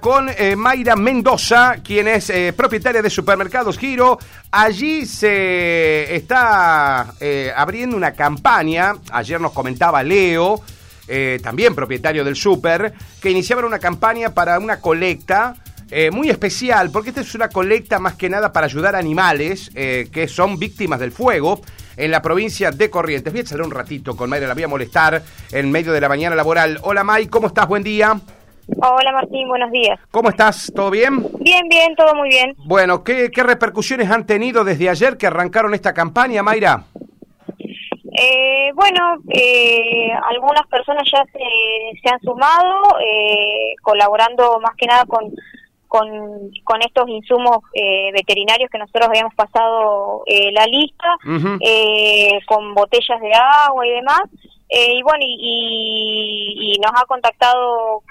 con eh, Mayra Mendoza, quien es eh, propietaria de Supermercados Giro. Allí se está eh, abriendo una campaña, ayer nos comentaba Leo, también propietario del Super, que iniciaban una campaña para una colecta muy especial, porque esta es una colecta más que nada para ayudar a animales que son víctimas del fuego en la provincia de Corrientes. Voy a echarle un ratito con Mayra, la voy a molestar en medio de la mañana laboral. Hola May, ¿cómo estás? Buen día. Hola Martín, buenos días. ¿Cómo estás? ¿Todo bien? Bien, bien, todo muy bien. Bueno, ¿qué, repercusiones han tenido desde ayer que arrancaron esta campaña, Mayra? Eh, bueno, eh, algunas personas ya se, han sumado, eh, colaborando más que nada con, con, estos insumos veterinarios que nosotros habíamos pasado la lista, con botellas de agua y demás. y bueno, y, y, nos ha contactado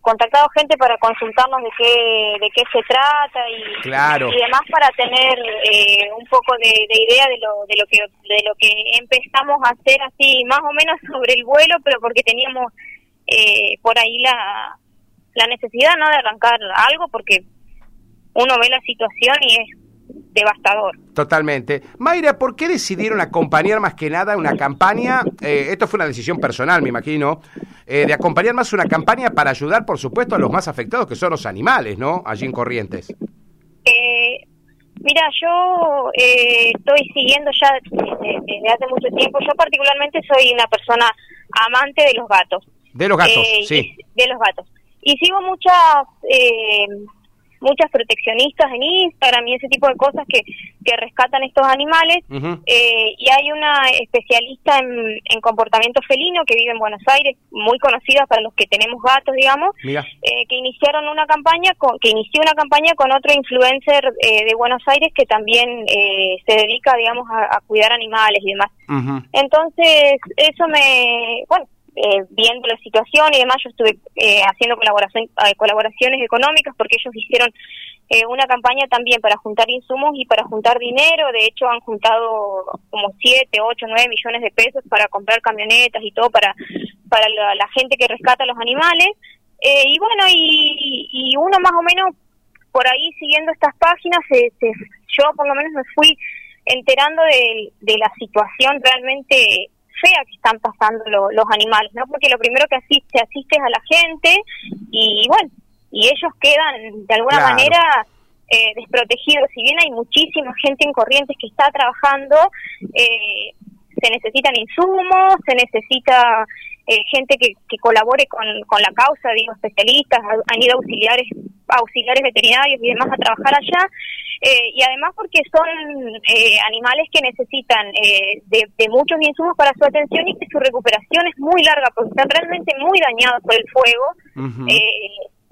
contactado gente para consultarnos de qué de qué se trata y, claro. y demás para tener eh, un poco de, idea de lo de lo que de lo que empezamos a hacer así más o menos sobre el vuelo pero porque teníamos eh, por ahí la la necesidad no de arrancar algo porque uno ve la situación y es devastador. Totalmente. Mayra, ¿por qué decidieron acompañar más que nada una campaña? Eh, esto fue una decisión personal, me imagino, eh, de acompañar más una campaña para ayudar, por supuesto, a los más afectados, que son los animales, ¿no? Allí en Corrientes. Eh, mira, yo estoy siguiendo ya desde, hace mucho tiempo. Yo particularmente soy una persona amante de los gatos. De los gatos, sí. De los gatos. Y sigo muchas muchas proteccionistas en Instagram y ese tipo de cosas que, que rescatan estos animales. eh, y hay una especialista en, en, comportamiento felino que vive en Buenos Aires, muy conocida para los que tenemos gatos, digamos, eh, que iniciaron una campaña, con, que inició una campaña con otro influencer eh, de Buenos Aires que también eh, se dedica, digamos, a, a, cuidar animales y demás. Entonces, eso me, bueno, eh, viendo la situación y demás, yo estuve eh, haciendo colaboración, eh, colaboraciones económicas porque ellos hicieron una campaña también para juntar insumos y para juntar dinero. De hecho, han juntado como 7, 8, 9 millones de pesos para comprar camionetas y todo para, para la, gente que rescata los animales. y bueno, y, y, uno más o menos por ahí siguiendo estas páginas, yo por lo menos me fui enterando de la situación realmente fea que están pasando los animales, ¿no? Porque lo primero que asiste, asistes a la gente y bueno, y ellos quedan de alguna manera eh, desprotegidos. Si bien hay muchísima gente en Corrientes que está trabajando, eh, se necesitan insumos, se necesita eh, gente que, que colabore con, con la causa, digo, especialistas, han ido auxiliares, auxiliares veterinarios y demás a trabajar allá. Eh, y además porque son eh, animales que necesitan eh, de, muchos insumos para su atención y que su recuperación es muy larga porque están realmente muy dañados por el fuego.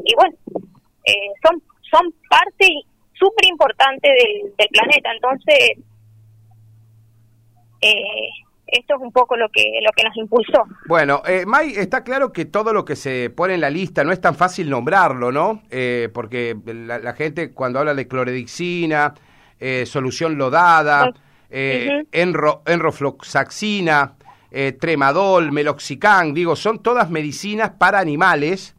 y bueno, son, son parte súper importante del, del planeta. Entonces, esto es un poco lo que lo que nos impulsó. Bueno, eh, May, está claro que todo lo que se pone en la lista no es tan fácil nombrarlo, ¿no? Eh, porque la, gente cuando habla de cloredixina, eh, solución lodada, eh, enro, enrofloxacina, tremadol, meloxicam, digo, son todas medicinas para animales.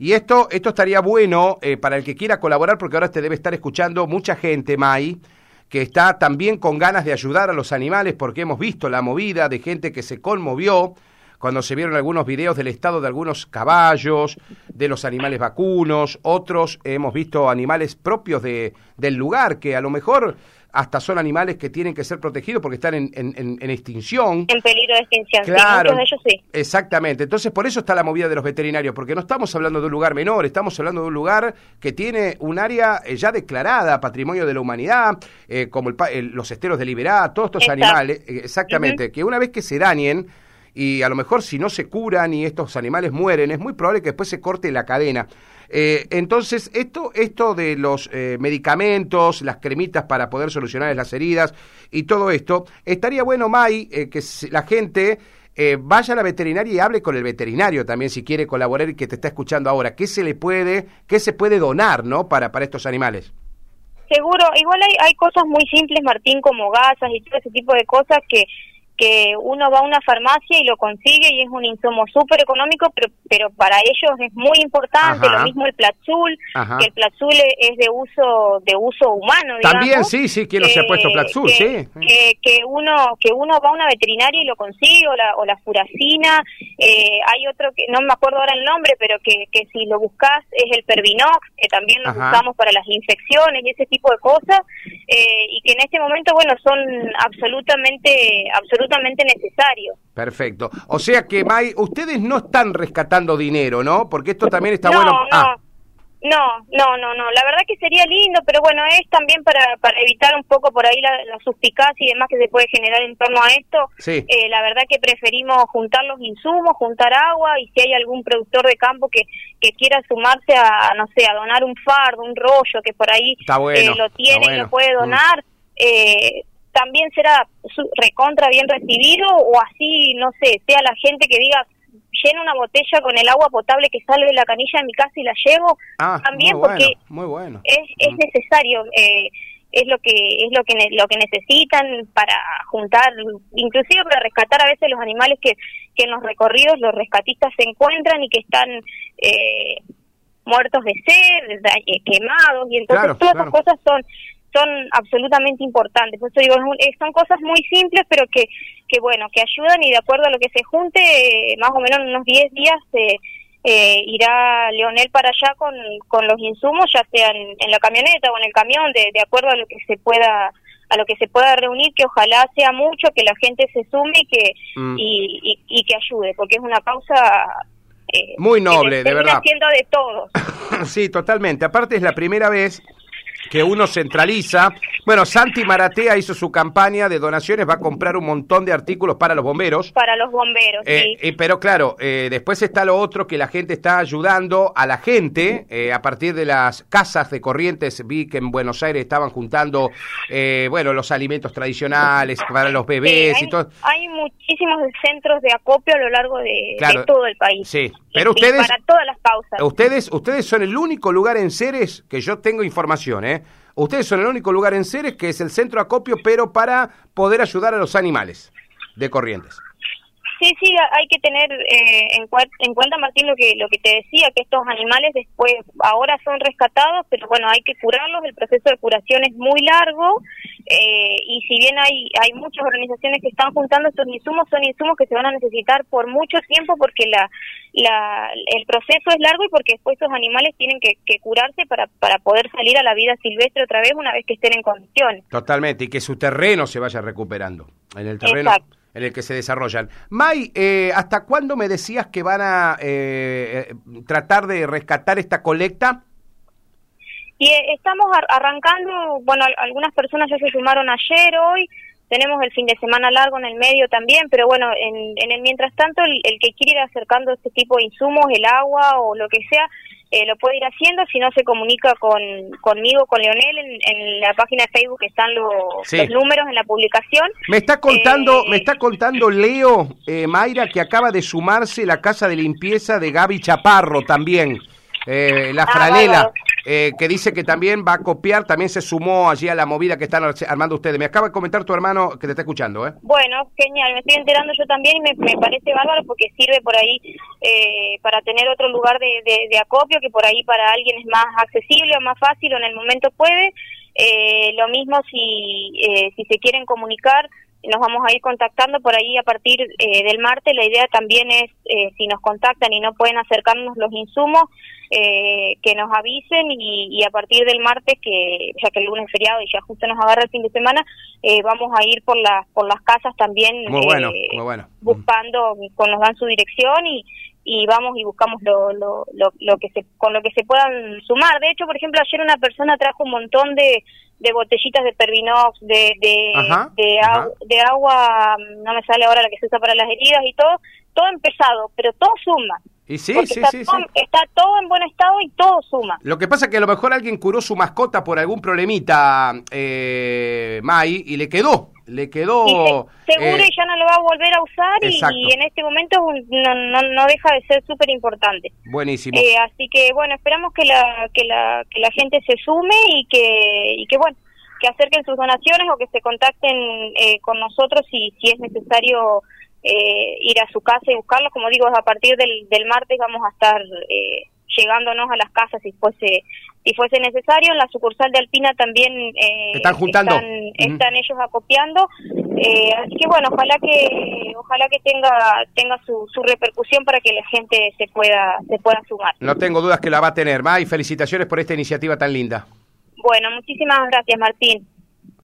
Y esto, esto estaría bueno para el que quiera colaborar, porque ahora te debe estar escuchando mucha gente, May, que está también con ganas de ayudar a los animales porque hemos visto la movida de gente que se conmovió cuando se vieron algunos videos del estado de algunos caballos, de los animales vacunos, otros hemos visto animales propios de, del lugar que a lo mejor hasta son animales que tienen que ser protegidos porque están en, en, extinción. En peligro de extinción, claro, sí, ellos sí. Exactamente, entonces por eso está la movida de los veterinarios, porque no estamos hablando de un lugar menor, estamos hablando de un lugar que tiene un área eh, ya declarada, patrimonio de la humanidad, eh, como el, los esteros de Liberá, todos estos animales, eh, exactamente, que una vez que se dañen, y a lo mejor si no se curan y estos animales mueren, es muy probable que después se corte la cadena. Eh, entonces, esto, esto de los eh, medicamentos, las cremitas para poder solucionar las heridas y todo esto, estaría bueno, May, eh, que la gente vaya a la veterinaria y hable con el veterinario también si quiere colaborar y que te está escuchando ahora. ¿Qué se le puede, qué se puede donar, no, para, para estos animales? Seguro, igual hay, hay cosas muy simples, Martín, como gasas y todo ese tipo de cosas que que uno va a una farmacia y lo consigue y es un insumo súper económico, pero, pero para ellos es muy importante, lo mismo el Platzul, que el Platzul es de uso de uso humano, También, sí, sí, ¿quién no se ha puesto Platzul? sí. Que, uno que uno va a una veterinaria y lo consigue, o la, o la furacina, eh, hay otro que no me acuerdo ahora el nombre, pero que, que si lo buscas es el Pervinox, que también lo usamos para las infecciones y ese tipo de cosas, eh, y que en este momento, bueno, son absolutamente, absolutamente necesarios. Perfecto. O sea que, May, ustedes no están rescatando dinero, ¿no? Porque esto también está no, bueno. No. Ah. No, no, no, no. La verdad que sería lindo, pero bueno, es también para, para evitar un poco por ahí la, la suspicacia y demás que se puede generar en torno a esto. Sí. Eh, la verdad que preferimos juntar los insumos, juntar agua y si hay algún productor de campo que, que quiera sumarse a, no sé, a donar un fardo, un rollo que por ahí eh, lo tiene y lo puede mm. donar, eh, también será recontra bien recibido o así, no sé, sea la gente que diga lleno una botella con el agua potable que sale de la canilla de mi casa y la llevo ah, también porque muy bueno. es, es mm. necesario eh, es lo que es lo que lo que necesitan para juntar inclusive para rescatar a veces los animales que, que en los recorridos los rescatistas se encuentran y que están eh, muertos de sed eh, quemados y entonces todas esas cosas son son absolutamente importantes. Por eso digo, son cosas muy simples, pero que, que bueno, que ayudan y de acuerdo a lo que se junte, eh, más o menos en unos 10 días eh, eh, irá Leonel para allá con, con los insumos, ya sea en, la camioneta o en el camión, de, de acuerdo a lo que se pueda a lo que se pueda reunir, que ojalá sea mucho, que la gente se sume y que, mm. y, y, que ayude, porque es una causa eh, muy noble, de verdad. haciendo de todos. sí, totalmente. Aparte es la primera vez que uno centraliza. Bueno, Santi Maratea hizo su campaña de donaciones, va a comprar un montón de artículos para los bomberos. Para los bomberos, eh, sí. Eh, pero claro, eh, después está lo otro que la gente está ayudando a la gente a partir de las casas de corrientes. Vi que en Buenos Aires estaban juntando, bueno, los alimentos tradicionales para los bebés y todo. Hay muchísimos centros de acopio a lo largo de, todo el país. Sí, pero ustedes... para todas las pausas. Ustedes, ustedes son el único lugar en Ceres que yo tengo información, ¿eh? Ustedes son el único lugar en Ceres que es el centro acopio, pero para poder ayudar a los animales de Corrientes. Sí, sí, hay que tener eh, en, en, cuenta, Martín, lo que lo que te decía, que estos animales después, ahora son rescatados, pero bueno, hay que curarlos, el proceso de curación es muy largo, eh, y si bien hay, hay muchas organizaciones que están juntando estos insumos, son insumos que se van a necesitar por mucho tiempo porque la, la, el proceso es largo y porque después estos animales tienen que, curarse para, para poder salir a la vida silvestre otra vez una vez que estén en condiciones. Totalmente, y que su terreno se vaya recuperando, en el terreno en el que se desarrollan. May, eh, ¿hasta cuándo me decías que van a eh, tratar de rescatar esta colecta? Y eh, estamos arrancando, bueno, algunas personas ya se sumaron ayer, hoy, tenemos el fin de semana largo en el medio también, pero bueno, en, en el mientras tanto, el, que quiere ir acercando este tipo de insumos, el agua o lo que sea, eh, lo puede ir haciendo, si no se comunica con, conmigo, con Leonel, en, la página de Facebook están los, números en la publicación. Me está contando, eh, me está contando Leo eh, Mayra que acaba de sumarse la casa de limpieza de Gaby Chaparro también, la ah, fralela. Eh, que dice que también va a copiar, también se sumó allí a la movida que están armando ustedes. Me acaba de comentar tu hermano que te está escuchando, ¿eh? Bueno, genial, me estoy enterando yo también y me, parece bárbaro porque sirve por ahí eh, para tener otro lugar de, de, acopio que por ahí para alguien es más accesible o más fácil o en el momento puede. Eh, lo mismo si, si se quieren comunicar nos vamos a ir contactando por ahí a partir eh, del martes. La idea también es, eh, si nos contactan y no pueden acercarnos los insumos, eh, que nos avisen y, a partir del martes, que ya que el lunes es feriado y ya justo nos agarra el fin de semana, vamos a ir por las por las casas también muy bueno, muy bueno. buscando, con, nos dan su dirección y, y vamos y buscamos lo, lo, lo, que se, con lo que se puedan sumar. De hecho, por ejemplo, ayer una persona trajo un montón de, de botellitas de Pervinox, de, de, de, agua, no me sale ahora la que se usa para las heridas y todo, todo empezado, pero todo suma. Y sí, sí, está, sí, todo, está todo en buen estado y todo suma. Lo que pasa es que a lo mejor alguien curó su mascota por algún problemita, eh, Mai, y le quedó le quedó... seguro eh, y ya no lo va a volver a usar y, en este momento no, no, no deja de ser súper importante. Buenísimo. Eh, así que bueno, esperamos que la, que, la, que la gente se sume y que, y que bueno, que acerquen sus donaciones o que se contacten eh, con nosotros si, si es necesario eh, ir a su casa y buscarlos. Como digo, a partir del, del martes vamos a estar eh, llegándonos a las casas si fuese si fuese necesario. En la sucursal de Alpina también eh, están juntando, están, ellos acopiando. Eh, así que bueno, ojalá que ojalá que tenga tenga su, su repercusión para que la gente se pueda se pueda sumar. No tengo dudas que la va a tener. May, felicitaciones por esta iniciativa tan linda. Bueno, muchísimas gracias, Martín.